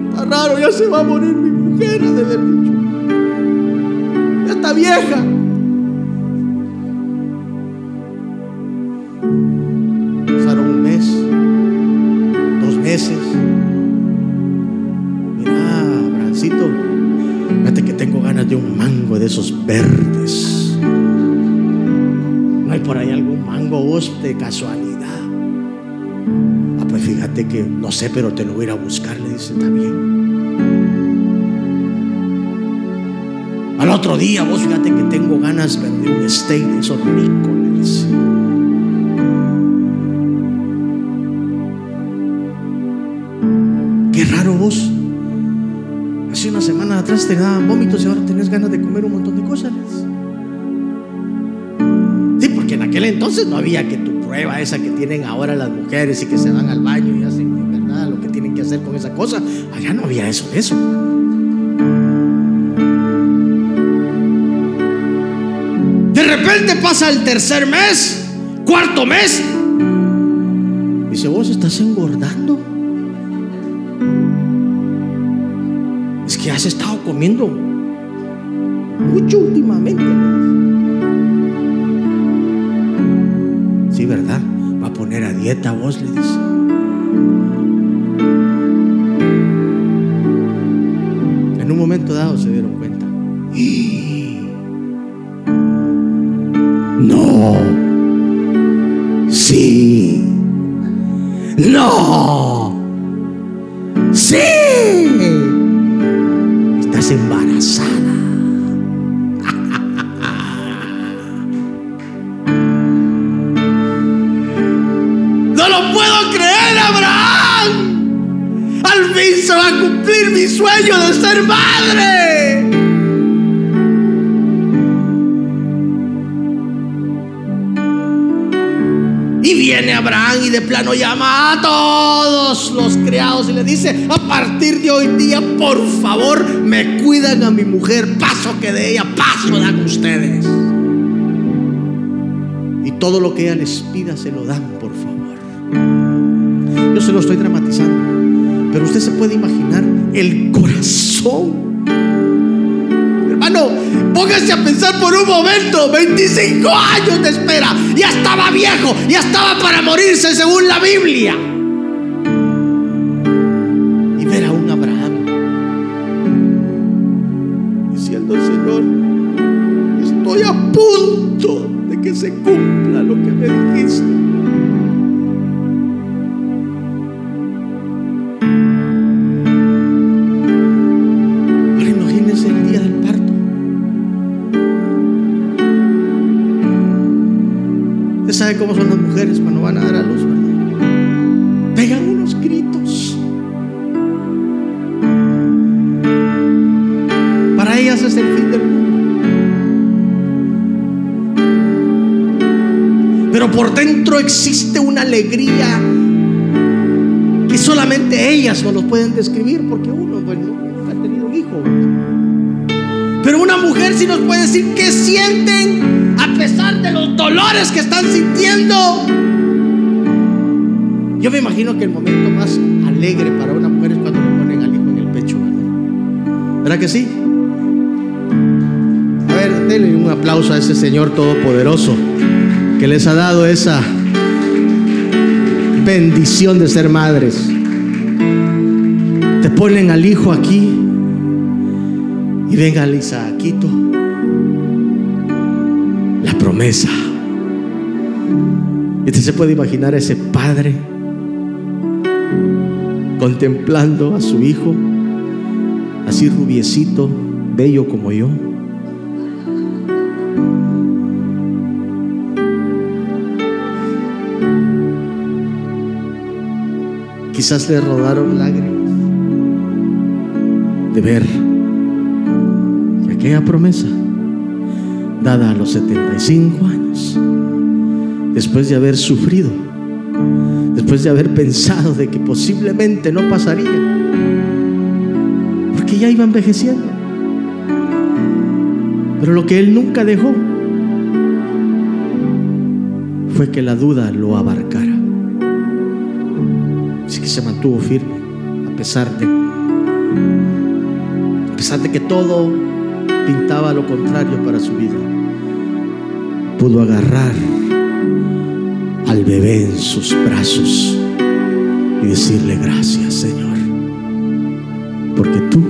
Está raro, ya se va a morir mi mujer, de haber dicho. Ya está vieja. Esos verdes por ahí algún mango vos de casualidad. Ah, pues fíjate que no sé, pero te lo voy a ir a buscar, le dice, bien. Al otro día, vos fíjate que tengo ganas de un steak de esos ricos, le dice. Qué raro vos. Hace una semana atrás te daban vómitos y ahora tenés ganas de comer un montón de cosas. entonces no había que tu prueba esa que tienen ahora las mujeres y que se van al baño y hacen verdad lo que tienen que hacer con esa cosa. Allá no había eso de eso. De repente pasa el tercer mes, cuarto mes. Dice, vos estás engordando. es que has estado comiendo mucho últimamente. Sí, ¿verdad? Va a poner a dieta vos, le dice. En un momento dado se dieron cuenta. No. Sí. No. Sí. Estás embarazada. Fin se va a cumplir mi sueño de ser madre. Y viene Abraham y de plano llama a todos los criados y le dice, a partir de hoy día, por favor, me cuidan a mi mujer, paso que de ella, paso dan ustedes. Y todo lo que ella les pida se lo dan, por favor. Yo se lo estoy dramatizando, pero usted se puede imaginar el corazón. Hermano, póngase a pensar por un momento, 25 años de espera, ya estaba viejo, ya estaba para morirse según la Biblia. Existe una alegría que solamente ellas nos lo pueden describir, porque uno, bueno, nunca ha tenido un hijo. Pero una mujer sí nos puede decir qué sienten a pesar de los dolores que están sintiendo. Yo me imagino que el momento más alegre para una mujer es cuando le ponen al hijo en el pecho. ¿Verdad que sí? A ver, denle un aplauso a ese Señor Todopoderoso que les ha dado esa bendición de ser madres. Te ponen al hijo aquí y venga Isaquito. La promesa. Y usted se puede imaginar a ese padre contemplando a su hijo, así rubiecito, bello como yo. Quizás le rodaron lágrimas de ver que aquella promesa, dada a los 75 años, después de haber sufrido, después de haber pensado de que posiblemente no pasaría, porque ya iba envejeciendo. Pero lo que él nunca dejó fue que la duda lo abarcara. Se mantuvo firme a pesar de a pesar de que todo pintaba lo contrario para su vida. Pudo agarrar al bebé en sus brazos y decirle gracias, Señor, porque tú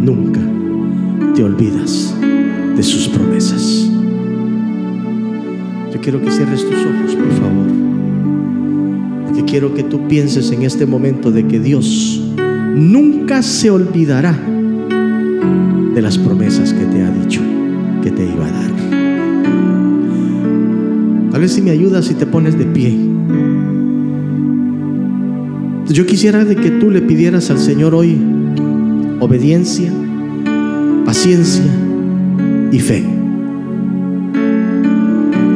nunca te olvidas de sus promesas. Yo quiero que cierres tus ojos, por favor. Quiero que tú pienses en este momento de que Dios nunca se olvidará de las promesas que te ha dicho que te iba a dar. Tal vez si me ayudas y te pones de pie. Yo quisiera de que tú le pidieras al Señor hoy obediencia, paciencia y fe.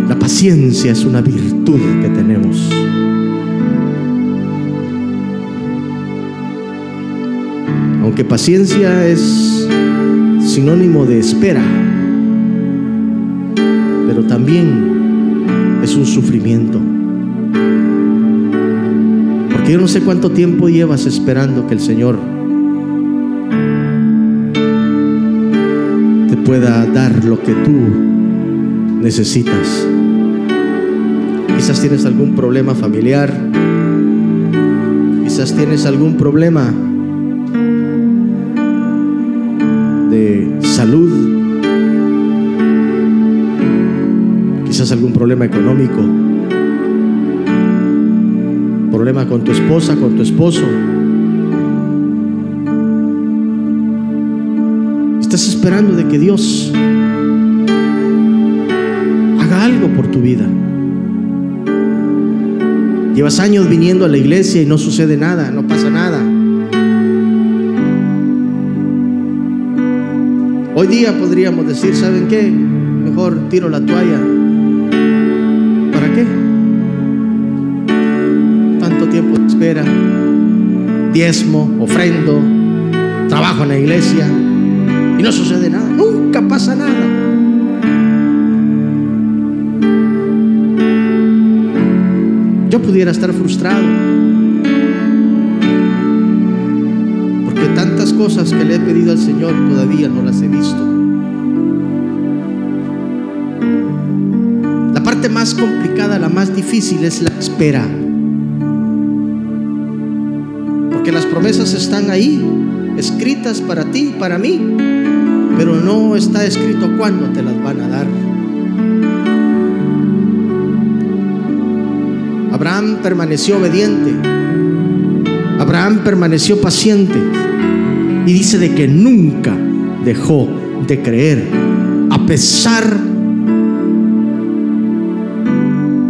La paciencia es una virtud que tenemos. Aunque paciencia es sinónimo de espera, pero también es un sufrimiento. Porque yo no sé cuánto tiempo llevas esperando que el Señor pueda dar lo que tú necesitas. Quizás tienes algún problema familiar, quizás tienes algún problema salud, quizás algún problema económico, problema con tu esposa, con tu esposo. Estás esperando de que Dios haga algo por tu vida. Llevas años viniendo a la iglesia y no sucede nada, no pasa nada. Hoy día podríamos decir, ¿saben qué? Mejor tiro la toalla. ¿Para qué? Tanto tiempo de espera, diezmo, ofrendo, trabajo en la iglesia y no sucede nada. Nunca pasa nada. Yo pudiera estar frustrado. Cosas que le he pedido al Señor todavía no las he visto. La parte más complicada, la más difícil es la espera. Porque las promesas están ahí, escritas para ti y para mí, pero no está escrito cuándo te las van a dar. Abraham permaneció obediente. Abraham permaneció paciente. Y dice de que nunca dejó de creer, a pesar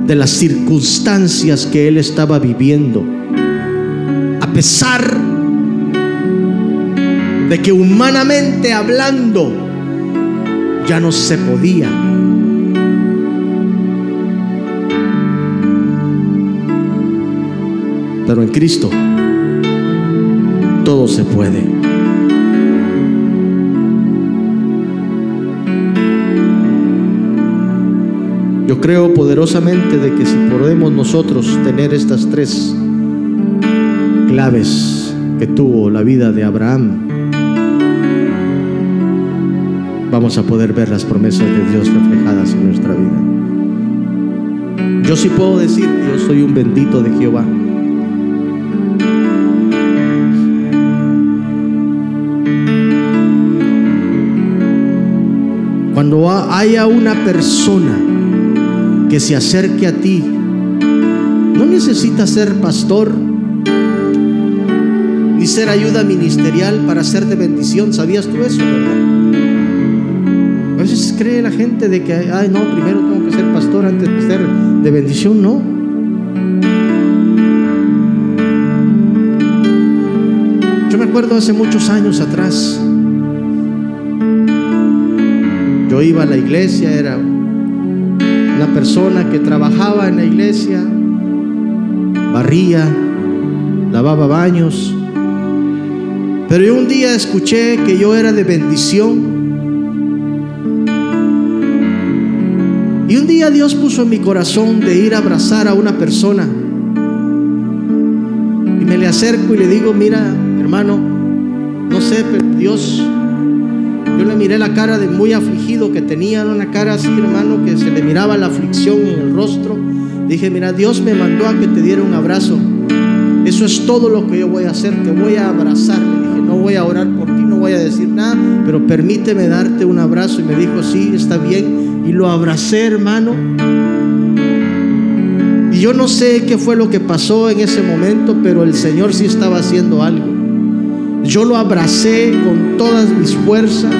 de las circunstancias que él estaba viviendo. A pesar de que humanamente hablando ya no se podía. Pero en Cristo todo se puede. Yo creo poderosamente de que si podemos nosotros tener estas tres claves que tuvo la vida de Abraham, vamos a poder ver las promesas de Dios reflejadas en nuestra vida. Yo sí puedo decir yo soy un bendito de Jehová. Cuando haya una persona que se acerque a ti, no necesita ser pastor ni ser ayuda ministerial para ser de bendición. ¿Sabías tú eso, verdad? A veces cree la gente de que, ay, no, primero tengo que ser pastor antes de ser de bendición. No. Yo me acuerdo hace muchos años atrás, yo iba a la iglesia, era una persona que trabajaba en la iglesia, barría, lavaba baños, pero yo un día escuché que yo era de bendición. Y un día Dios puso en mi corazón de ir a abrazar a una persona. Y me le acerco y le digo, mira, hermano, no sé, pero Dios, yo le miré la cara de muy afligido que tenía, una cara así, hermano, que se le miraba la aflicción en el rostro. Dije, mira, Dios me mandó a que te diera un abrazo. Eso es todo lo que yo voy a hacer, te voy a abrazar. Le dije, no voy a orar por ti, no voy a decir nada, pero permíteme darte un abrazo. Y me dijo, sí, está bien y lo abracé, hermano. Y yo no sé qué fue lo que pasó en ese momento, pero el Señor sí estaba haciendo algo. Yo lo abracé con todas mis fuerzas,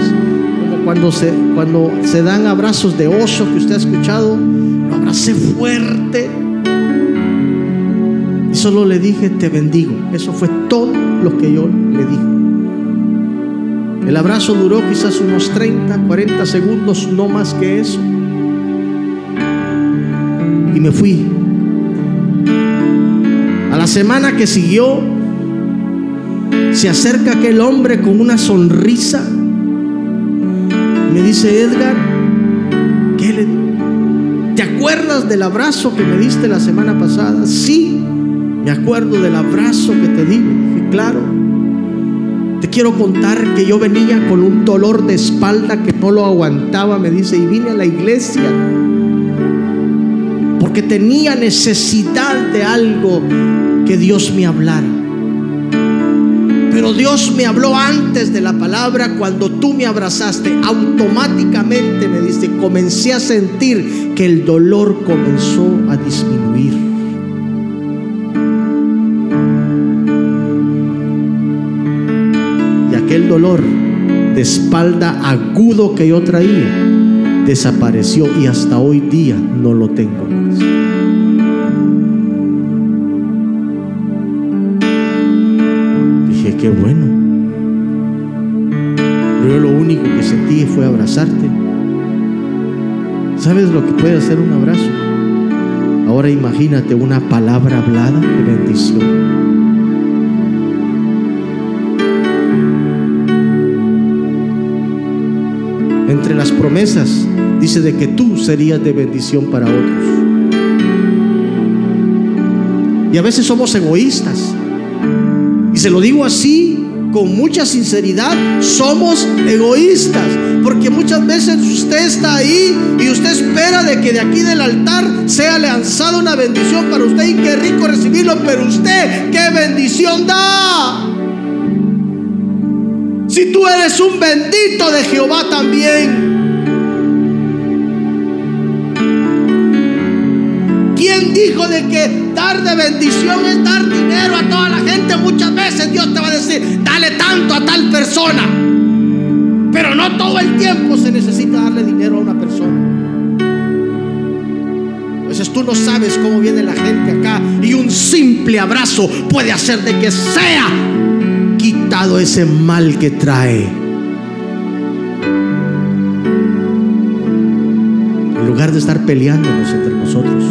como cuando se, cuando se dan abrazos de oso que usted ha escuchado. Lo abracé fuerte. Y solo le dije, te bendigo. Eso fue todo lo que yo le dije. El abrazo duró quizás unos 30, 40 segundos, no más que eso. Y me fui. A la semana que siguió, se acerca aquel hombre con una sonrisa. Me dice, Edgar, ¿qué ¿Te acuerdas del abrazo que me diste la semana pasada? Sí, me acuerdo del abrazo que te di. dije, claro. Te quiero contar que yo venía con un dolor de espalda que no lo aguantaba, me dice, y vine a la iglesia porque tenía necesidad de algo que Dios me hablara. Pero Dios me habló antes de la palabra cuando tú me abrazaste. Automáticamente me dice, comencé a sentir que el dolor comenzó a disminuir. Y aquel dolor de espalda agudo que yo traía desapareció y hasta hoy día no lo tengo qué bueno. Pero lo único que sentí fue abrazarte. ¿Sabes lo que puede hacer un abrazo? Ahora imagínate una palabra hablada de bendición. entre las promesas dice de que tú serías de bendición para otros. Y a veces somos egoístas. Se lo digo así, con mucha sinceridad, somos egoístas. Porque muchas veces usted está ahí y usted espera de que de aquí del altar sea lanzada una bendición para usted y qué rico recibirlo, pero usted, ¿qué bendición da? Si tú eres un bendito de Jehová también. ¿Quién dijo de que dar de bendición es dar dinero a toda la gente? Muchas veces Dios te va a decir, dale tanto a tal persona. Pero no todo el tiempo se necesita darle dinero a una persona. A veces tú no sabes cómo viene la gente acá y un simple abrazo puede hacer de que sea quitado ese mal que trae. En lugar de estar peleándonos entre nosotros,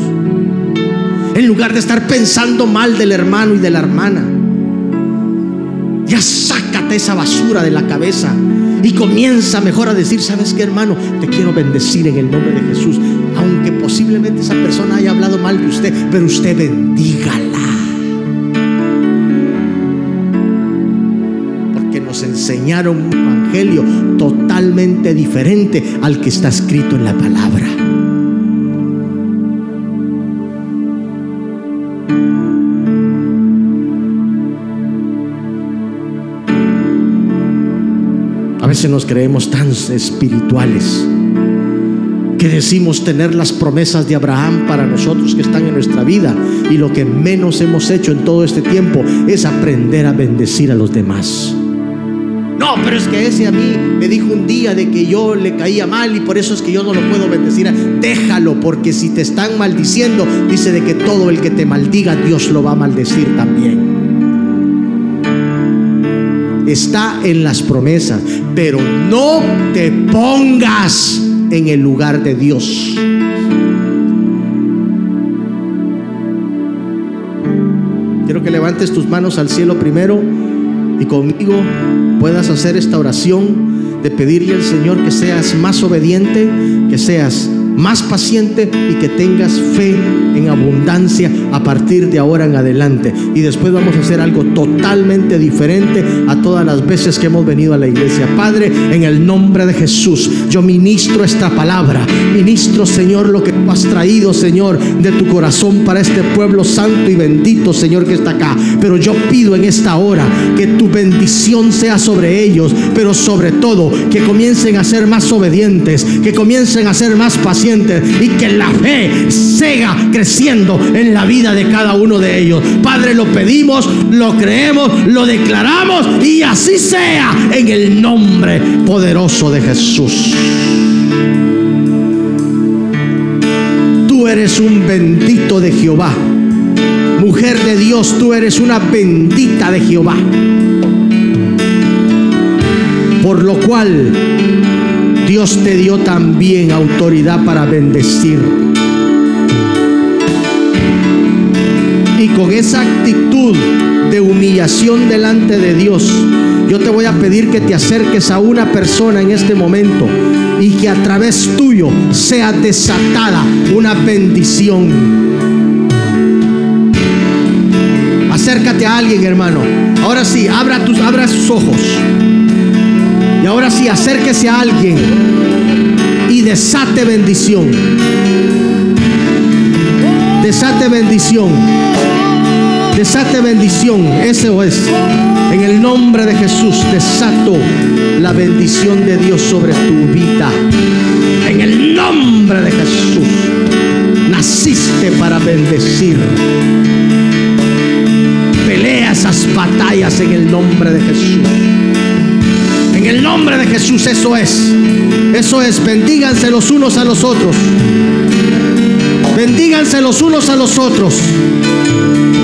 en lugar de estar pensando mal del hermano y de la hermana, ya sácate esa basura de la cabeza y comienza mejor a decir, ¿sabes qué hermano? Te quiero bendecir en el nombre de Jesús, aunque posiblemente esa persona haya hablado mal de usted, pero usted bendígala. enseñaron un evangelio totalmente diferente al que está escrito en la palabra. Veces nos creemos tan espirituales que decimos tener las promesas de Abraham para nosotros que están en nuestra vida y lo que menos hemos hecho en todo este tiempo es aprender a bendecir a los demás. No, pero es que ese a mí me dijo un día de que yo le caía mal y por eso es que yo no lo puedo bendecir. Déjalo, porque si te están maldiciendo, dice de que todo el que te maldiga, Dios lo va a maldecir también. Está en las promesas, pero no te pongas en el lugar de Dios. Quiero que levantes tus manos al cielo primero y conmigo puedas hacer esta oración de pedirle al Señor que seas más obediente, que seas más paciente y que tengas fe en abundancia a partir de ahora en adelante. Y después vamos a hacer algo totalmente diferente a todas las veces que hemos venido a la iglesia. Padre, en el nombre de Jesús, yo ministro esta palabra. Ministro, Señor, lo que tú has traído, Señor, de tu corazón para este pueblo santo y bendito, Señor, que está acá. Pero yo pido en esta hora que tu bendición sea sobre ellos, pero sobre todo que comiencen a ser más obedientes, que comiencen a ser más pacientes y que la fe siga creciendo en la vida de cada uno de ellos. Padre, lo pedimos, lo creemos, lo declaramos y así sea en el nombre poderoso de Jesús. Tú eres un bendito de Jehová. Mujer de Dios, tú eres una bendita de Jehová. Por lo cual Dios te dio también autoridad para bendecir. Y con esa actitud de humillación delante de Dios, yo te voy a pedir que te acerques a una persona en este momento y que a través tuyo sea desatada una bendición. Acércate a alguien, hermano. Ahora sí, abra, tus, abra sus ojos. Ahora sí, acérquese a alguien y desate bendición. Desate bendición. Desate bendición. Eso es. En el nombre de Jesús desato la bendición de Dios sobre tu vida. En el nombre de Jesús. Naciste para bendecir. Pelea esas batallas en el nombre de Jesús. En el nombre de Jesús eso es. Eso es. Bendíganse los unos a los otros. Bendíganse los unos a los otros.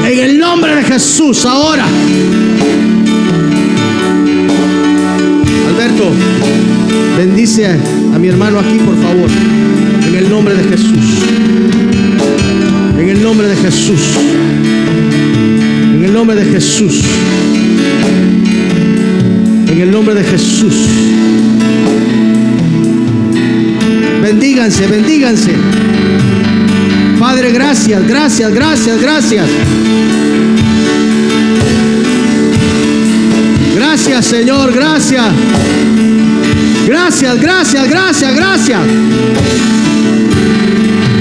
En el nombre de Jesús ahora. Alberto, bendice a mi hermano aquí, por favor. En el nombre de Jesús. En el nombre de Jesús. En el nombre de Jesús. En el nombre de Jesús. Bendíganse, bendíganse. Padre, gracias, gracias, gracias, gracias. Gracias, Señor, gracias. Gracias, gracias, gracias, gracias.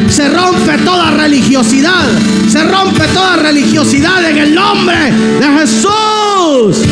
Se rompe toda religiosidad. Se rompe toda religiosidad en el nombre de Jesús.